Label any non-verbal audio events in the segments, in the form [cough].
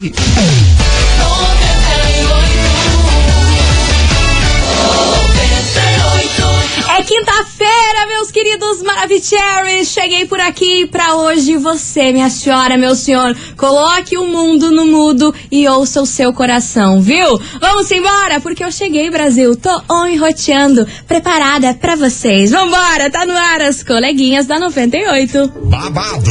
É quinta-feira, meus queridos Maravicheries. Cheguei por aqui pra hoje você, minha senhora, meu senhor. Coloque o mundo no mudo e ouça o seu coração, viu? Vamos embora, porque eu cheguei, Brasil. Tô on roteando, preparada pra vocês. Vambora, tá no ar as coleguinhas da 98. babado,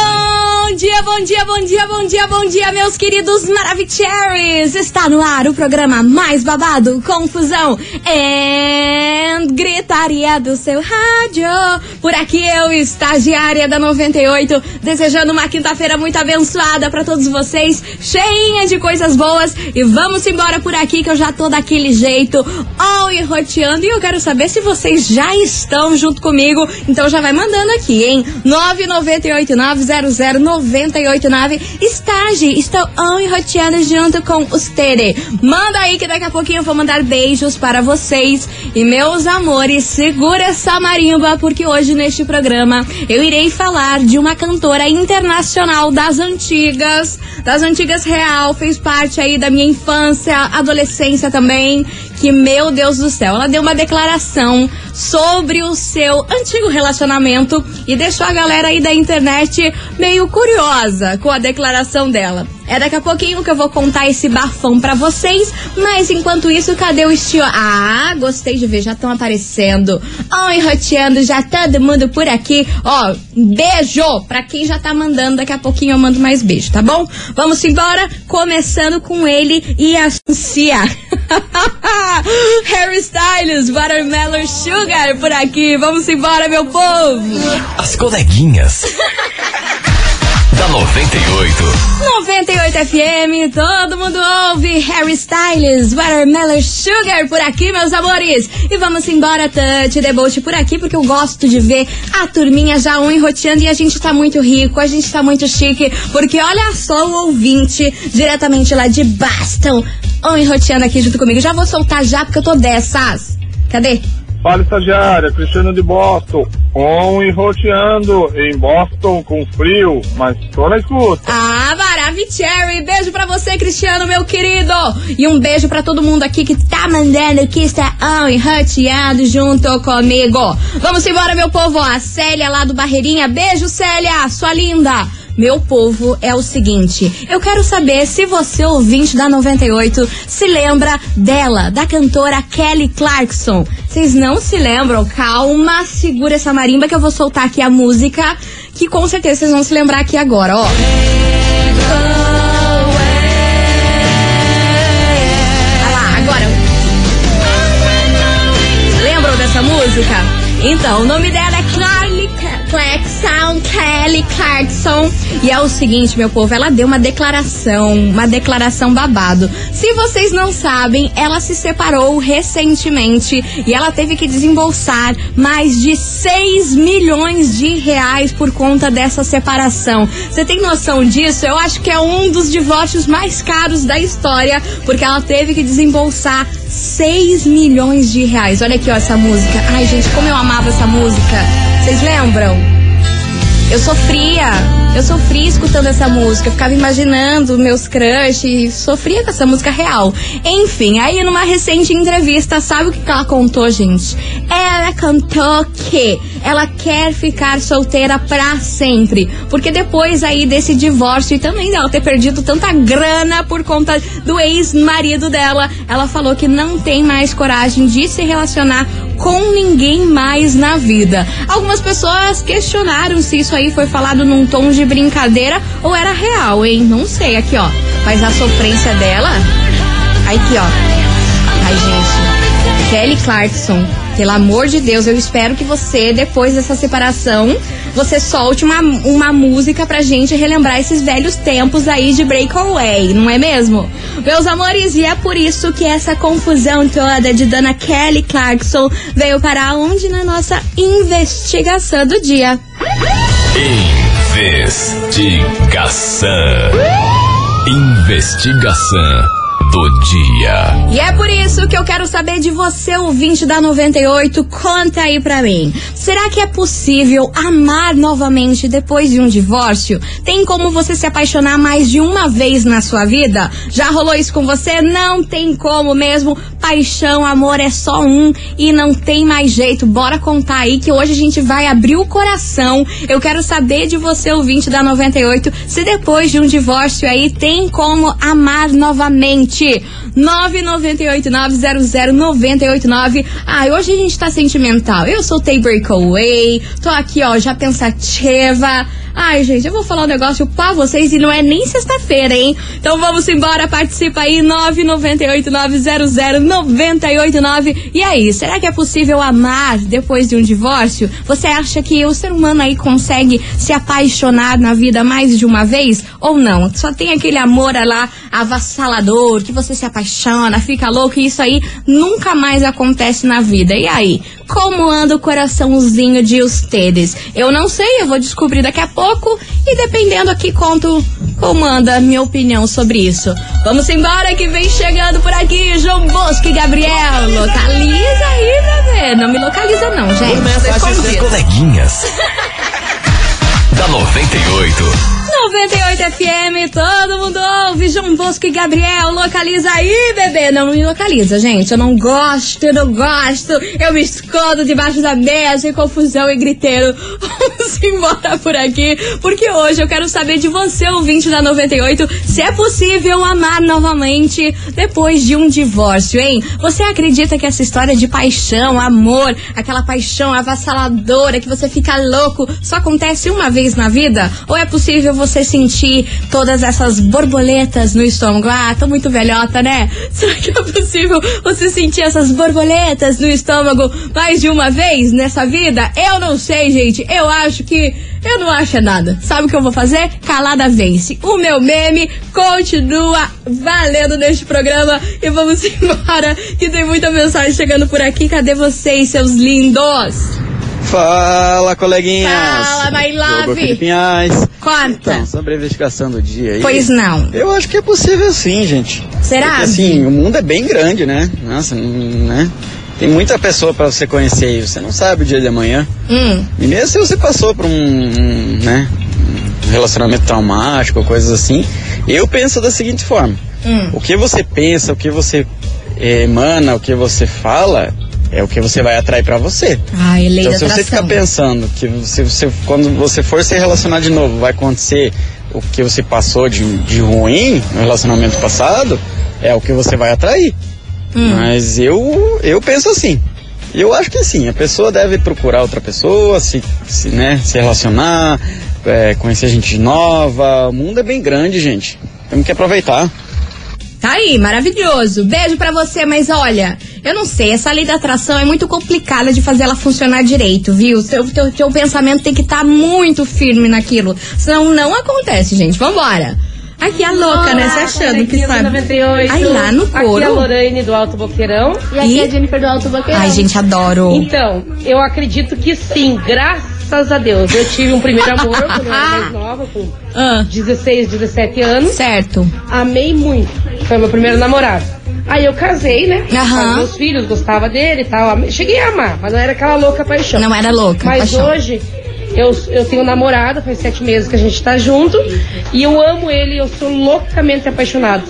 dia, bom dia, bom dia, bom dia, bom dia, meus queridos Maravicheries! Está no ar o programa mais babado, confusão e gritaria do seu rádio. Por aqui eu, estagiária da 98, desejando uma quinta-feira muito abençoada para todos vocês, cheinha de coisas boas. E vamos embora por aqui que eu já tô daquele jeito, all e roteando. E eu quero saber se vocês já estão junto comigo. Então já vai mandando aqui, hein? 998900989 Estage, estou on e roteando junto com os Tere. Manda aí que daqui a pouquinho eu vou mandar beijos para vocês. E meus amores, segura essa marimba, porque hoje neste programa eu irei falar de uma cantora internacional das antigas, das antigas real, fez parte aí da minha infância, adolescência também, que meu Deus do céu, ela deu uma declaração sobre o seu antigo relacionamento e deixou a galera aí da internet meio curiosa com a declaração dela. É daqui a pouquinho que eu vou contar esse bafão pra vocês, mas enquanto isso, cadê o estilo? Ah, gostei de ver, já estão aparecendo. Ó, enroteando, já todo mundo por aqui. Ó, beijo pra quem já tá mandando, daqui a pouquinho eu mando mais beijo, tá bom? Vamos embora, começando com ele e a Cia. [laughs] Harry Styles, Watermelon Sugar por aqui. Vamos embora, meu povo. As coleguinhas. Da 98. 98 FM, todo mundo ouve Harry Styles, Watermelon Sugar por aqui, meus amores. E vamos embora, Tante Deboche por aqui, porque eu gosto de ver a turminha já um enroteando e a gente tá muito rico, a gente tá muito chique, porque olha só o ouvinte diretamente lá de Boston, um enroteando aqui junto comigo. Já vou soltar já, porque eu tô dessas. Cadê? Fala estagiária, Cristiano de Boston. On e roteando em Boston com frio, mas tô na escuta. Ah, Maravicherry! Beijo pra você, Cristiano, meu querido! E um beijo pra todo mundo aqui que tá mandando que está on e roteando junto comigo. Vamos embora, meu povo! A Célia lá do Barreirinha. Beijo, Célia! Sua linda! Meu povo, é o seguinte, eu quero saber se você, ouvinte da 98, se lembra dela, da cantora Kelly Clarkson. Vocês não se lembram? Calma, segura essa marimba que eu vou soltar aqui a música, que com certeza vocês vão se lembrar aqui agora, ó. Lembram dessa música? Então, o nome dela é Carly Clarkson, Kelly Clarkson. E é o seguinte, meu povo, ela deu uma declaração, uma declaração babado. Se vocês não sabem, ela se separou recentemente e ela teve que desembolsar mais de 6 milhões de reais por conta dessa separação. Você tem noção disso? Eu acho que é um dos divórcios mais caros da história, porque ela teve que desembolsar 6 milhões de reais. Olha aqui, ó, essa música. Ai, gente, como eu amava essa música. Vocês lembram? Eu sofria, eu sofria escutando essa música, eu ficava imaginando meus crushes, sofria com essa música real. Enfim, aí numa recente entrevista, sabe o que ela contou, gente? Ela cantou que ela quer ficar solteira pra sempre, porque depois aí desse divórcio e também dela ter perdido tanta grana por conta do ex-marido dela, ela falou que não tem mais coragem de se relacionar com ninguém mais na vida. Algumas pessoas questionaram se isso aí foi falado num tom de brincadeira ou era real, hein? Não sei. Aqui, ó. Mas a sofrência dela. Aqui, ó. Ai, gente. Kelly Clarkson. Pelo amor de Deus, eu espero que você, depois dessa separação, você solte uma, uma música pra gente relembrar esses velhos tempos aí de breakaway, não é mesmo? Meus amores, e é por isso que essa confusão toda de Dana Kelly Clarkson veio para onde na nossa investigação do dia. Investigação. Investigação do dia. E é por isso que eu quero saber de você, ouvinte da 98. Conta aí pra mim. Será que é possível amar novamente depois de um divórcio? Tem como você se apaixonar mais de uma vez na sua vida? Já rolou isso com você? Não tem como mesmo. Paixão, amor é só um e não tem mais jeito. Bora contar aí que hoje a gente vai abrir o coração. Eu quero saber de você, ouvinte da 98, se depois de um divórcio aí tem como amar novamente. 998900989. Ai, hoje a gente tá sentimental. Eu soltei Breakaway, tô aqui, ó, já pensativa. Ai, gente, eu vou falar um negócio pra vocês e não é nem sexta-feira, hein? Então vamos embora, participa aí, 998900989. E aí, será que é possível amar depois de um divórcio? Você acha que o ser humano aí consegue se apaixonar na vida mais de uma vez? Ou não? Só tem aquele amor lá avassalador, que você se apaixona, fica louco e isso aí nunca mais acontece na vida. E aí, como anda o coraçãozinho de ustedes? Eu não sei, eu vou descobrir daqui a pouco e dependendo aqui conto como anda a minha opinião sobre isso. Vamos embora que vem chegando por aqui João Bosco e Gabriel. Localiza aí, bebê. Não me localiza não, gente. Começa a escondido. coleguinhas. [laughs] da 98. 98 FM, todo mundo ouve. João Bosco e Gabriel, localiza aí, bebê. Não me localiza, gente. Eu não gosto, eu não gosto. Eu me escondo debaixo da mesa e confusão e griteiro. [laughs] Embora por aqui, porque hoje eu quero saber de você, ouvinte da 98, se é possível amar novamente depois de um divórcio, hein? Você acredita que essa história de paixão, amor, aquela paixão avassaladora que você fica louco, só acontece uma vez na vida? Ou é possível você sentir todas essas borboletas no estômago? Ah, tô muito velhota, né? [laughs] Será que é possível você sentir essas borboletas no estômago mais de uma vez nessa vida? Eu não sei, gente. Eu acho que. Eu não acho nada. Sabe o que eu vou fazer? Calada vence. O meu meme continua valendo neste programa. E vamos [laughs] embora, que tem muita mensagem chegando por aqui. Cadê vocês, seus lindos? Fala, coleguinhas! Fala, my love. Pinhais. Conta. Então, sobre a investigação do dia aí. Pois não. Eu acho que é possível sim, gente. Será? Porque assim, o mundo é bem grande, né? Nossa, hum, né? Tem muita pessoa pra você conhecer aí, você não sabe o dia de amanhã. Hum. E mesmo se você passou por um, um, né, um relacionamento traumático, coisas assim, eu penso da seguinte forma: Hum. o que você pensa, o que você eh, emana, o que você fala, é o que você vai atrair pra você. Ai, lei Então, se você ficar pensando que você, você- quando você for se relacionar de novo, vai acontecer o que você passou de, de ruim no relacionamento passado, é o que você vai atrair. Hum. Mas eu, eu penso assim. Eu acho que sim, a pessoa deve procurar outra pessoa, se, se, né, se relacionar, é, conhecer gente nova. O mundo é bem grande, gente. Temos que aproveitar. Tá aí, maravilhoso. Beijo pra você, mas olha, eu não sei, essa lei da atração é muito complicada de fazer ela funcionar direito, viu? Teu, teu, teu pensamento tem que estar muito firme naquilo. Senão não acontece, gente. Vambora. Aqui a louca, né? Se achando que sabe. 98. Ai, lá no Aqui é a couro. Lorraine do Alto Boqueirão. E aqui E? é a Jennifer do Alto Boqueirão. Ai, gente, adoro. Então, eu acredito que sim, graças a Deus. Eu tive um primeiro amor quando eu era mais [laughs] nova, com Ah, 16, 17 anos. certo. Amei muito. Foi meu primeiro namorado. Aí eu casei, né? Aham. Com meus filhos, gostava dele e tal. Cheguei a amar, mas não era aquela louca paixão. Não era louca, Mas paixão. hoje eu, eu tenho um namorado, faz sete meses que a gente tá junto. E eu amo ele, eu sou loucamente apaixonado.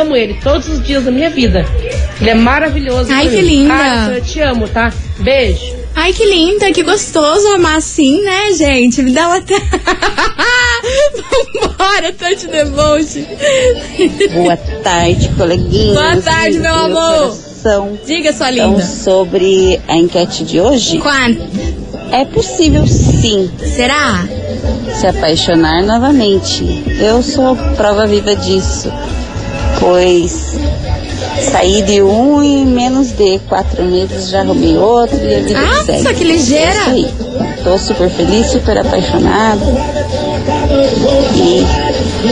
Amo ele todos os dias da minha vida. Ele é maravilhoso. Ai, que mim. linda. Alisson, eu te amo, tá? Beijo. Ai, que linda, que gostoso amar assim, né, gente? Me dá uma. [laughs] Vambora, touch devotion. Boa tarde, coleguinhas. Boa tarde, meu amor. Coração. Diga, sua Então, linda. sobre a enquete de hoje, Quanto? É possível sim Será? se apaixonar novamente. Eu sou prova viva disso, pois saí de um e menos de quatro meses já arrumei outro e a vida que segue. Nossa, que ligeira. É isso aí. Tô super feliz, super apaixonada. E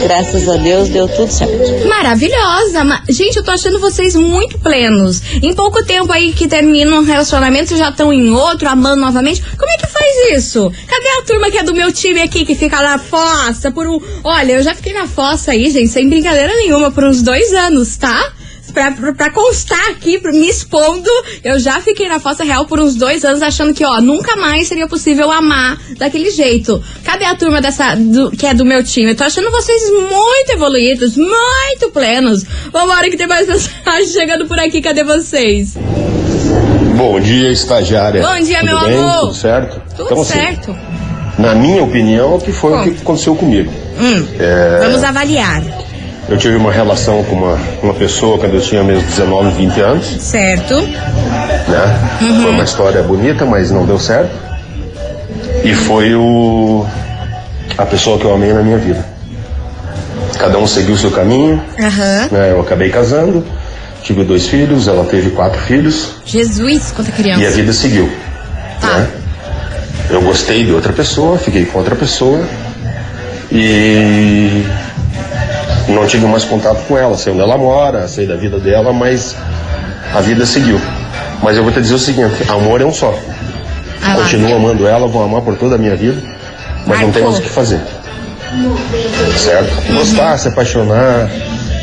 graças a Deus deu tudo certo. Maravilhosa! Ma- Gente, eu tô achando vocês muito plenos. Em pouco tempo aí que termina um relacionamento, já estão em outro, amando novamente. Como é que faz isso? Cadê a turma que é do meu time aqui, que fica na fossa por um. Olha, eu já fiquei na fossa aí, gente, sem brincadeira nenhuma, por uns dois anos, tá? Pra, pra, pra constar aqui, me expondo, eu já fiquei na fossa real por uns dois anos achando que, ó, nunca mais seria possível amar daquele jeito. Cadê a turma dessa, do- que é do meu time? Eu tô achando vocês muito evoluídos, muito plenos. Vambora que tem mais [laughs] mensagem chegando por aqui, cadê vocês? Bom dia, estagiária. Bom dia, Tudo meu bem? amor. Tudo certo? Tudo então, assim, certo. na minha opinião, o que foi o Conta. que aconteceu comigo. Hum, É, Vamos avaliar. Eu tive uma relação com uma, uma pessoa quando eu tinha meus 19, 20 anos, Certo? né? Uhum. Foi uma história bonita, mas não deu certo. E foi o a pessoa que eu amei na minha vida. Cada um seguiu o seu caminho, Aham. né? Eu acabei casando, tive dois filhos, ela teve quatro filhos. Jesus, quanta criança. E a vida seguiu. Tá. Né? Eu gostei de outra pessoa, fiquei com outra pessoa e não tive mais contato com ela. Sei onde ela mora, sei da vida dela, mas a vida seguiu. Mas eu vou te dizer o seguinte: amor é um só. Ah lá. Continuo amando ela, vou amar por toda a minha vida, mas não tem mais o que fazer. Certo? Gostar, se apaixonar,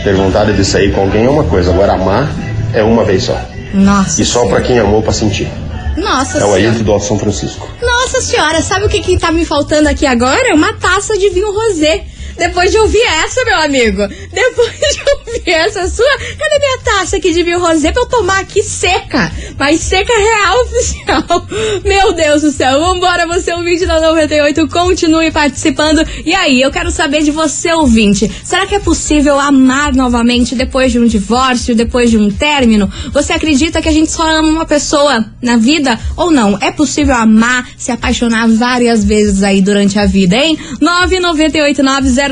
ter vontade de sair com alguém é uma coisa, agora amar é uma vez só. Nossa. E só pra quem amou pra sentir. Nossa É o senhora. Ailton do Alto São Francisco. Nossa senhora, sabe o que, que tá me faltando aqui agora? Uma taça de vinho rosé. Depois de ouvir essa, meu amigo. Depois de ouvir essa sua, cadê minha taça aqui de vinho rosé pra eu tomar aqui seca? Mas seca real [laughs] oficial. Meu Deus do céu. Vambora, você ouvinte da 98, continue participando. E aí, eu quero saber de você, ouvinte. Será que é possível amar novamente depois de um divórcio, depois de um término? Você acredita que a gente só ama uma pessoa na vida ou não? É possível amar, se apaixonar várias vezes aí durante a vida, hein?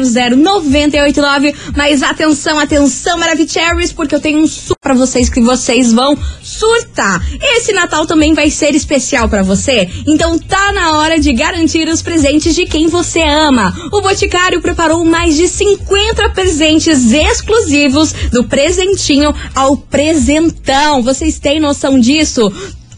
998900989. Mas atenção, atenção, Maravicheries, porque eu tenho um su pra vocês que vocês vão surtar. Esse Natal também vai ser especial pra você, então tá na hora de garantir os presentes de quem você ama. O Boticário preparou mais de 50 presentes exclusivos do presentinho ao presentão. Vocês têm noção disso?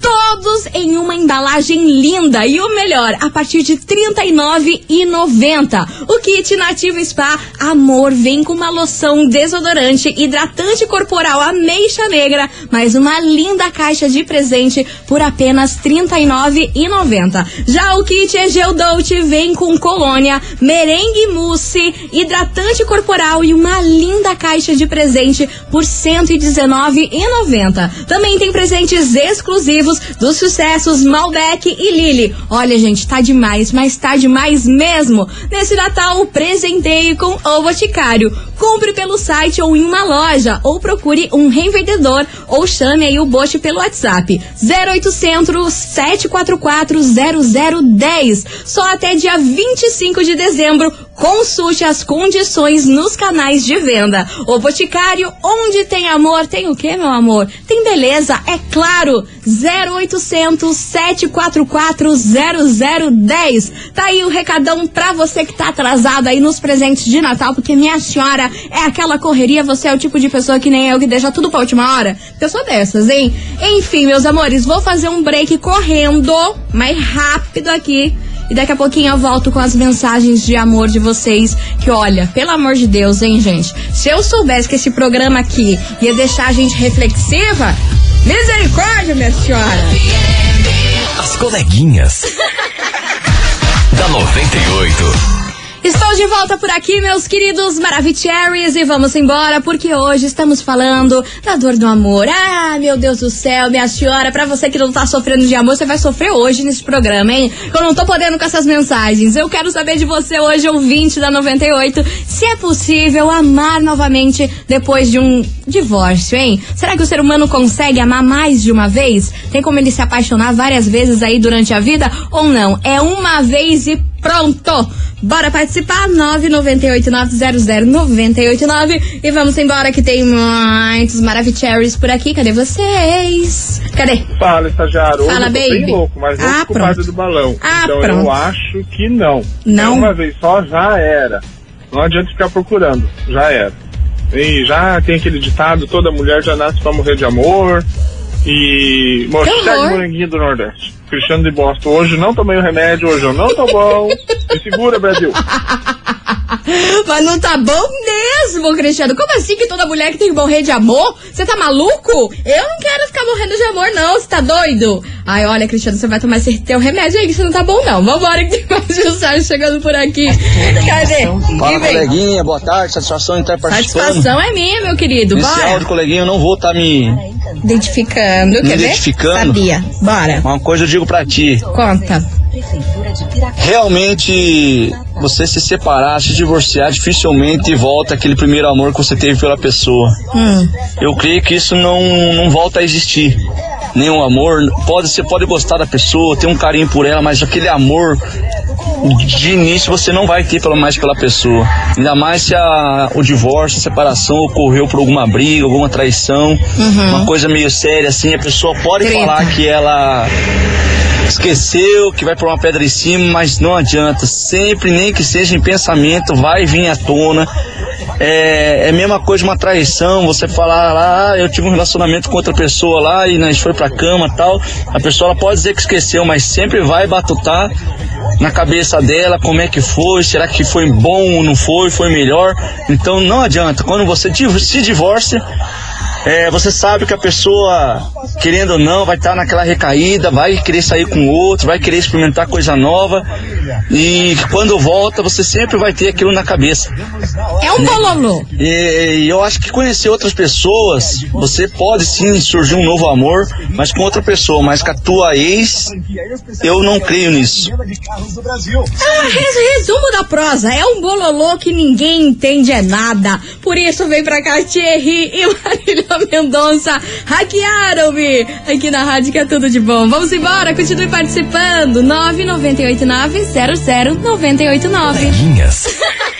Todos em uma embalagem linda e o melhor, a partir de R$ 39,90. O kit Nativa Spa Amor vem com uma loção desodorante, hidratante corporal ameixa negra, mais uma linda caixa de presente por apenas R$ 39,90. Já o kit Egeu Dolce vem com colônia, merengue mousse, hidratante corporal e uma linda caixa de presente por R$ 119,90. Também tem presentes exclusivos dos sucessos Malbec e Lily. Olha, gente, tá demais, mas tá demais mesmo. Nesse Natal, presenteie com o Boticário. Compre pelo site ou em uma loja, ou procure um revendedor, ou chame aí o Bote pelo WhatsApp. 0800 744 0010. Só até dia 25 de dezembro. Consulte as condições nos canais de venda. O Boticário, onde tem amor, tem o que, meu amor? Tem beleza, é claro. 0800 744 0010. Tá aí o recadão pra você que tá atrasado aí nos presentes de Natal, porque minha senhora é aquela correria, você é o tipo de pessoa que nem eu que deixa tudo pra última hora. Eu sou dessas, hein? Enfim, meus amores, vou fazer um break correndo, mais rápido aqui. E daqui a pouquinho eu volto com as mensagens de amor de vocês. Que olha, pelo amor de Deus, hein, gente? Se eu soubesse que esse programa aqui ia deixar a gente reflexiva, misericórdia, minha senhora! As coleguinhas. [laughs] da 98. Estou de volta por aqui, meus queridos Maravicheries, e vamos embora, porque hoje estamos falando da dor do amor. Ah, meu Deus do céu, minha senhora, pra você que não tá sofrendo de amor, você vai sofrer hoje nesse programa, hein? Eu não tô podendo com essas mensagens. Eu quero saber de você hoje, ouvinte da 98, se é possível amar novamente depois de um divórcio, hein? Será que o ser humano consegue amar mais de uma vez? Tem como ele se apaixonar várias vezes aí durante a vida ou não? É uma vez e Pronto! Bora participar? 998-900-989 e vamos embora que tem muitos Maravicheries por aqui. Cadê vocês? Cadê? Fala, estagiário. Fala, baby. bem louco, mas não Ah, culpado pronto. do balão. Ah, então pronto. eu acho que não. Não? É uma vez só, já era. Não adianta ficar procurando, já era. E já tem aquele ditado, toda mulher já nasce pra morrer de amor. E... Mochete horror. moranguinho do Nordeste. Cristiano de Boston. Hoje não tomei o remédio, hoje eu não tô bom. Me segura, Brasil. [laughs] [laughs] Mas não tá bom mesmo, Cristiano. Como assim que toda mulher que tem que morrer de amor? Você tá maluco? Eu não quero ficar morrendo de amor, não. Você tá doido? Ai, olha, Cristiano, você vai tomar esse teu remédio aí que você não tá bom, não. Vambora que tem mais mensagem chegando por aqui. Cadê? Fala, coleguinha, boa tarde, satisfação em estar participando. Satisfação é minha, meu querido. Bora. áudio, coleguinha, eu não vou estar me. Identificando, Me quer ver? identificando? Sabia. Bora. Uma coisa eu digo pra ti. Conta. Realmente, você se separar, se divorciar, dificilmente volta aquele primeiro amor que você teve pela pessoa. Hum. Eu creio que isso não, não volta a existir. Nenhum amor. Pode, você pode gostar da pessoa, ter um carinho por ela, mas aquele amor de início você não vai ter pelo mais pela pessoa. Ainda mais se a, o divórcio, a separação ocorreu por alguma briga, alguma traição, uma coisa meio séria assim, a pessoa pode Treta. falar que ela esqueceu, que vai pôr uma pedra em cima, mas não adianta. Sempre, nem que seja em pensamento, vai vir à tona. É, é a mesma coisa uma traição, você falar lá, ah, eu tive um relacionamento com outra pessoa lá e nós foi pra cama tal. A pessoa ela pode dizer que esqueceu, mas sempre vai batutar na cabeça dela como é que foi, será que foi bom ou não foi, foi melhor. Então não adianta, quando você se divorcia, é, você sabe que a pessoa, querendo ou não, vai estar naquela recaída, vai querer sair com outro, vai querer experimentar coisa nova. E quando volta, você sempre vai ter aquilo na cabeça. É um bololô. E, e eu acho que conhecer outras pessoas, você pode sim surgir um novo amor, mas com outra pessoa, mas com a tua ex, eu não creio nisso. Ah, res- resumo da prosa. É um bololô que ninguém entende é nada. Por isso vem pra cá Thierry e Marília Mendonça. Hackearam-me aqui na rádio que é tudo de bom. Vamos embora, continue participando. 998900989. Coleguinhas. [laughs]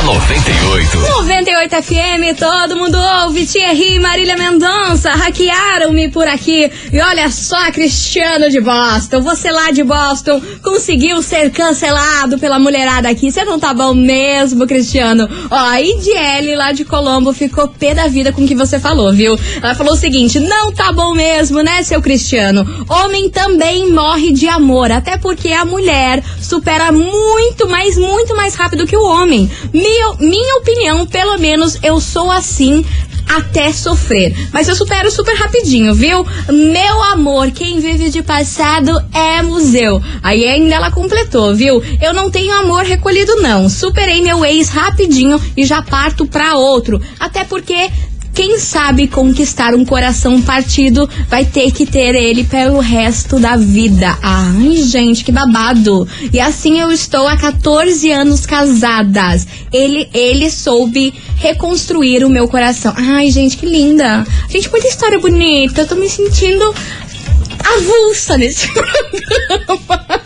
da 98. 98 FM, todo mundo ouve. Thierry e Marília Mendonça hackearam-me por aqui. E olha só, Cristiano de Boston. Você lá de Boston conseguiu ser cancelado pela mulherada aqui. Você não tá bom mesmo, Cristiano? Ó, a IDL lá de Colombo ficou pé da vida com o que você falou, viu? Ela falou o seguinte: não tá bom mesmo, né, seu Cristiano? Homem também morre de amor, até porque a mulher supera muito, mas muito mais rápido que o homem. Minha, minha opinião, pelo menos eu sou assim até sofrer. Mas eu supero super rapidinho, viu? Meu amor, quem vive de passado é museu. Aí ainda ela completou, viu? Eu não tenho amor recolhido, não. Superei meu ex rapidinho e já parto pra outro. Até porque quem sabe conquistar um coração partido vai ter que ter ele pelo resto da vida. Ai, gente, que babado. E assim eu estou há 14 anos casadas. Ele, ele soube reconstruir o meu coração. Ai, gente, que linda. Gente, muita história bonita. Eu tô me sentindo avulsa nesse [laughs] programa.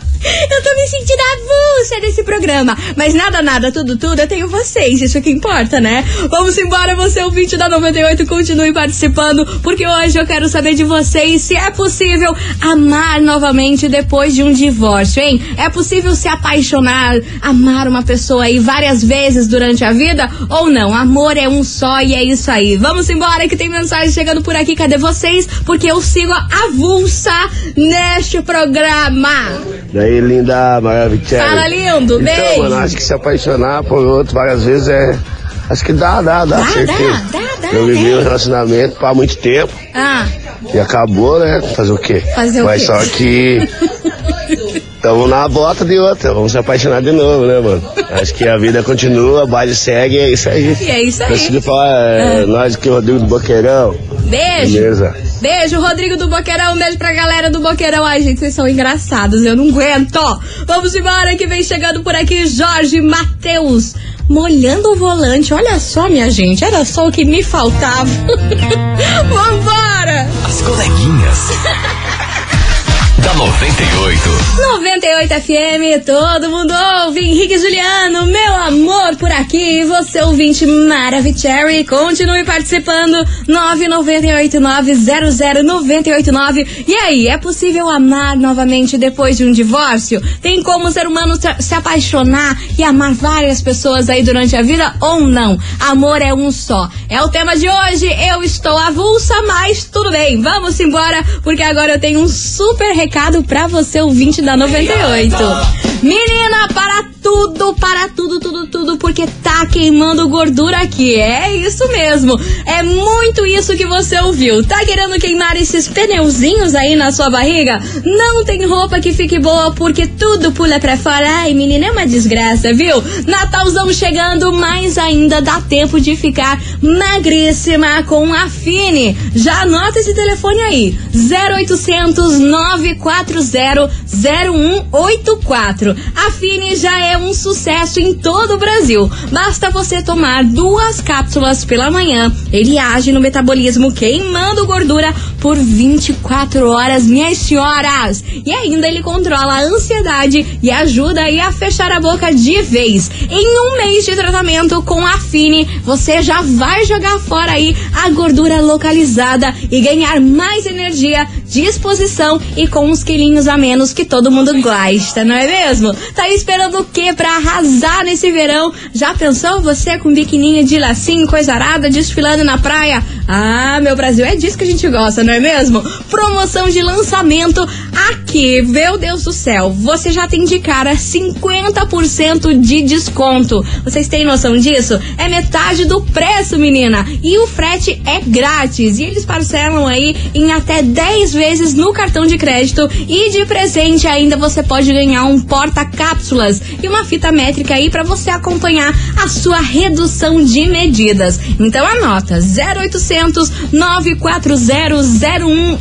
Eu tô me sentindo avulsa nesse programa. Mas nada, nada, tudo, tudo, eu tenho vocês. Isso que importa, né? Vamos embora, você ouvinte da 98, continue participando, porque hoje eu quero saber de vocês se é possível amar novamente depois de um divórcio, hein? É possível se apaixonar, amar uma pessoa aí várias vezes durante a vida ou não? Amor é um só e é isso aí. Vamos embora que tem mensagem chegando por aqui. Cadê vocês? Porque eu sigo avulsa neste programa. Daí, linda, maravilhosa. Fala, lindo. Então, Beijo. mano, acho que se apaixonar por outro várias vezes é. Acho que dá, dá, dá, Dá, certeza. dá, dá, dá, Eu vivi né? um relacionamento por muito tempo Ah, e acabou, né? Fazer o quê? Fazer o Mas quê? só que. [laughs] Estamos na bota de outra, vamos se apaixonar de novo, né, mano? Acho que a vida continua, o baile segue, é isso aí. e é isso aí. falar, é, nós aqui, Rodrigo do Boqueirão. Beijo. Beleza. Beijo, Rodrigo do Boqueirão. Um beijo pra galera do Boqueirão. Ai, gente, vocês são engraçados. Eu não aguento. Vamos embora que vem chegando por aqui Jorge Matheus. Molhando o volante. Olha só, minha gente. Era só o que me faltava. [laughs] Vambora! As coleguinhas. Da 98. 98 FM, todo mundo ouve. Henrique e Juliano, meu amor por aqui. Você ouvinte Maravicherry, continue participando. 998900989. E aí, é possível amar novamente depois de um divórcio? Tem como o ser humano se apaixonar e amar várias pessoas aí durante a vida ou não? Amor é um só. É o tema de hoje. Eu estou avulsa, mas tudo bem. Vamos embora, porque agora eu tenho um super recado pra você, ouvinte da 98. Menina, para tudo, para tudo, tudo, tudo, porque tá queimando gordura aqui. É isso mesmo. É muito isso que você ouviu. Tá querendo queimar esses pneuzinhos aí na sua barriga? Não tem roupa que fique boa porque tudo pula pra fora. Ai, menina, é uma desgraça, viu? Natalzão chegando, mas ainda dá tempo de ficar magríssima com a Fini. Já anota esse telefone aí: 0800 940 0184. A Fini já é um sucesso em todo o Brasil. Basta você tomar duas cápsulas pela manhã. Ele age no metabolismo queimando gordura por 24 horas, minhas senhoras. E ainda ele controla a ansiedade e ajuda aí a fechar a boca de vez. Em um mês de tratamento com a Fini, você já vai jogar fora aí a gordura localizada e ganhar mais energia, disposição e com uns quilinhos a menos que todo mundo gosta, não é mesmo? Tá esperando o que pra arrasar nesse verão? Já pensou você com biquininho de lacinho, coisa arada, desfilando na praia? Ah, meu Brasil, é disso que a gente gosta, não é mesmo? Promoção de lançamento aqui, meu Deus do céu. Você já tem de cara 50% de desconto. Vocês têm noção disso? É metade do preço, menina. E o frete é grátis. E eles parcelam aí em até 10 vezes no cartão de crédito. E de presente ainda você pode ganhar um porta-cápsulas e uma fita métrica aí para você acompanhar a sua redução de medidas. Então anota 0800 940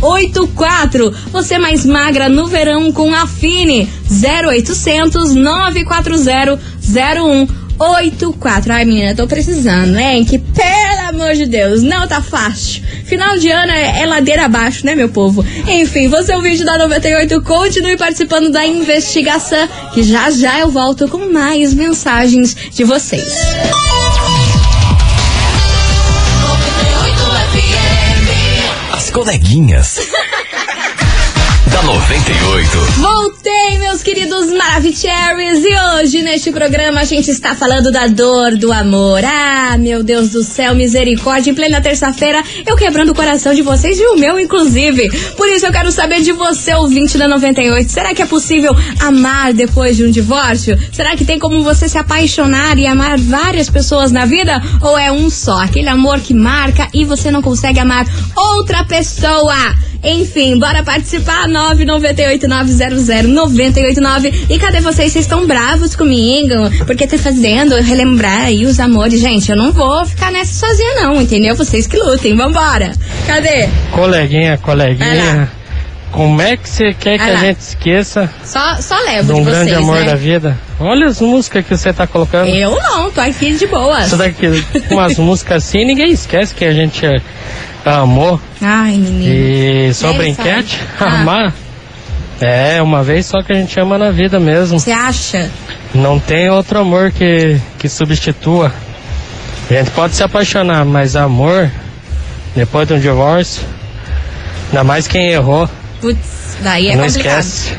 0184. Você mais magra no verão com a Fini 0800 940 0184. Ai, menina, tô precisando, hein? Que pelo amor de Deus, não tá fácil. Final de ano é, é ladeira abaixo, né, meu povo? Enfim, você é o vídeo da 98, continue participando da investigação, que já já eu volto com mais mensagens de vocês. As coleguinhas. Da 98. Voltei, meus queridos Maravicheries! E hoje, neste programa, a gente está falando da dor do amor. Ah, meu Deus do céu, misericórdia! Em plena terça-feira, eu quebrando o coração de vocês e o meu, inclusive. Por isso, eu quero saber de você, ouvinte da 98. Será que é possível amar depois de um divórcio? Será que tem como você se apaixonar e amar várias pessoas na vida? Ou é um só? Aquele amor que marca e você não consegue amar outra pessoa? Enfim, bora participar, 998-900-989. E cadê vocês? Vocês estão bravos comigo? Porque tá fazendo relembrar aí os amores. Gente, eu não vou ficar nessa sozinha não, entendeu? Vocês que lutem, vambora. Cadê? Coleguinha, coleguinha. Como é que você quer que Vai a gente esqueça Só, só de levo um de vocês, grande amor né? da vida? Olha as músicas que você tá colocando. Eu não, tô aqui de boa. Isso daqui, umas músicas assim, ninguém esquece que a gente eh, amou. Ai, menino. E sobre sabe. enquete, Ah. amar. É, uma vez só que a gente ama na vida mesmo. Você acha? Não tem outro amor que, que substitua. A gente pode se apaixonar, mas amor, depois de um divórcio, ainda mais quem errou, Putz, daí é não complicado. esquece.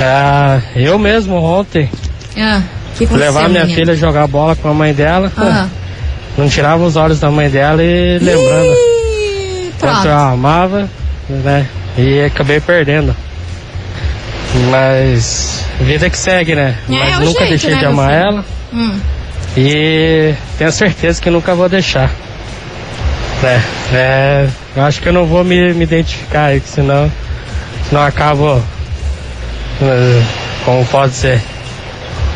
Ah, eu mesmo ontem, Ah, levar minha filha jogar bola com a mãe dela, Ah. não tirava os olhos da mãe dela e lembrando Ih, quanto eu a amava, né? E acabei perdendo. Mas vida que segue, né? É, Mas é nunca jeito, deixei né, de amar ela. Hum. E tenho certeza que nunca vou deixar. É, é, eu acho que eu não vou me, me identificar aí, que senão, senão acabo. eh, como pode ser?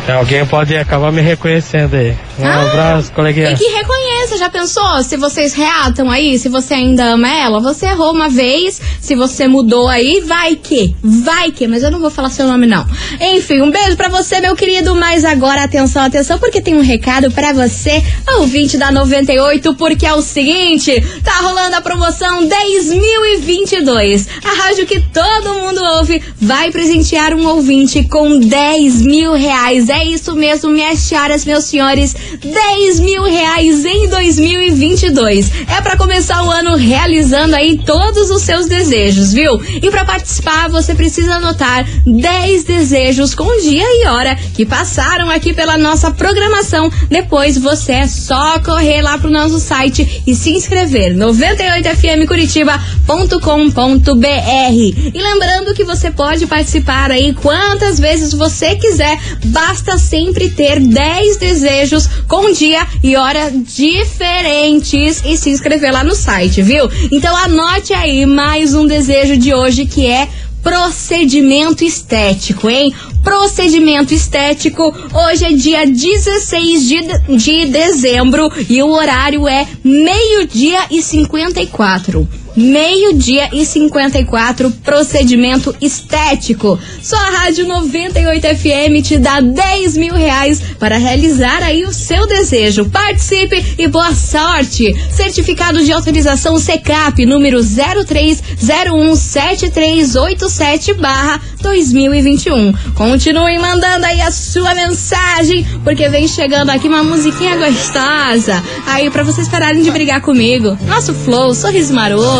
Alguém pode acabar me reconhecendo aí. Um Ah, abraço, coleguinha. E que reconheça, já pensou? Se vocês reatam aí, se você ainda ama ela, você errou uma vez, se você mudou aí, vai que, vai que, mas eu não vou falar seu nome não. Enfim, um beijo pra você, meu querido, mas agora atenção, atenção, porque tem um recado pra você, ouvinte da 98, porque é o seguinte, tá rolando a promoção 10.022. A rádio que todo mundo ouve vai presentear um ouvinte com 10 mil reais. É isso mesmo, minhas senhoras, meus senhores, 10 mil reais em 2022. É pra começar o ano realizando aí todos os seus desejos, viu? E pra participar, você precisa anotar 10 desejos com dia e hora que passaram aqui pela nossa programação. Depois você é só correr lá pro nosso site e se inscrever 98fmcuritiba.com.br. E lembrando que você pode participar aí quantas vezes você quiser, basta sempre ter 10 desejos com dia e hora diferentes e se inscrever lá no site, viu? Então anote aí mais um desejo de hoje que é procedimento estético, hein? Procedimento estético. Hoje é dia 16 de, de dezembro e o horário é meio-dia e 54. Meio-dia e 54, procedimento estético. Só a Rádio 98 FM te dá 10 mil reais para realizar aí o seu desejo. Participe e boa sorte! Certificado de autorização CECAP número 03017387 barra 2021. Continuem mandando aí a sua mensagem, porque vem chegando aqui uma musiquinha gostosa. Aí para vocês pararem de brigar comigo. Nosso flow, sorriso maroto.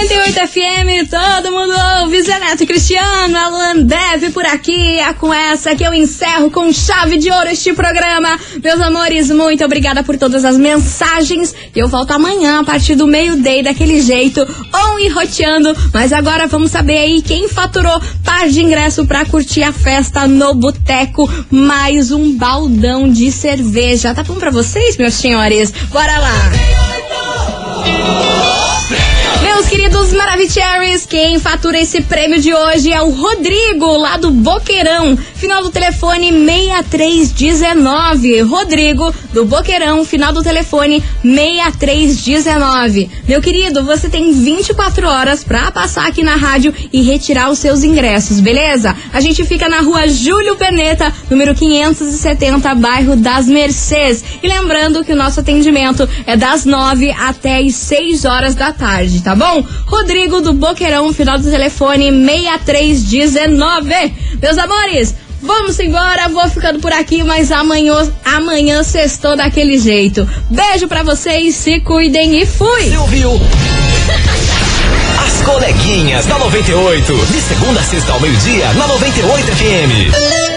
98 FM, todo mundo ouve, Zé Neto e Cristiano, Alan Dev por aqui, é com essa que eu encerro com chave de ouro este programa. Meus amores, muito obrigada por todas as mensagens. Eu volto amanhã a partir do meio-day, daquele jeito, on e roteando. Mas agora vamos saber aí quem faturou par de ingresso pra curtir a festa no Boteco. Mais um baldão de cerveja. Tá bom pra vocês, meus senhores? Bora lá! Queridos Maravicheries, quem fatura esse prêmio de hoje é o Rodrigo, lá do Boqueirão. Final do telefone 6319. Rodrigo, do Boqueirão, final do telefone 6319. Meu querido, você tem 24 horas pra passar aqui na rádio e retirar os seus ingressos, beleza? A gente fica na rua Júlio Perneta, número 570, bairro das Mercês. E lembrando que o nosso atendimento é das 9 até as 6 horas da tarde, tá bom? Rodrigo do Boqueirão, final do telefone 6319. Meus amores, vamos embora, vou ficando por aqui, mas amanhã, amanhã sextou daquele jeito. Beijo pra vocês, se cuidem e fui! Você ouviu? [laughs] As coleguinhas da 98. De segunda a sexta ao meio-dia, na 98 FM.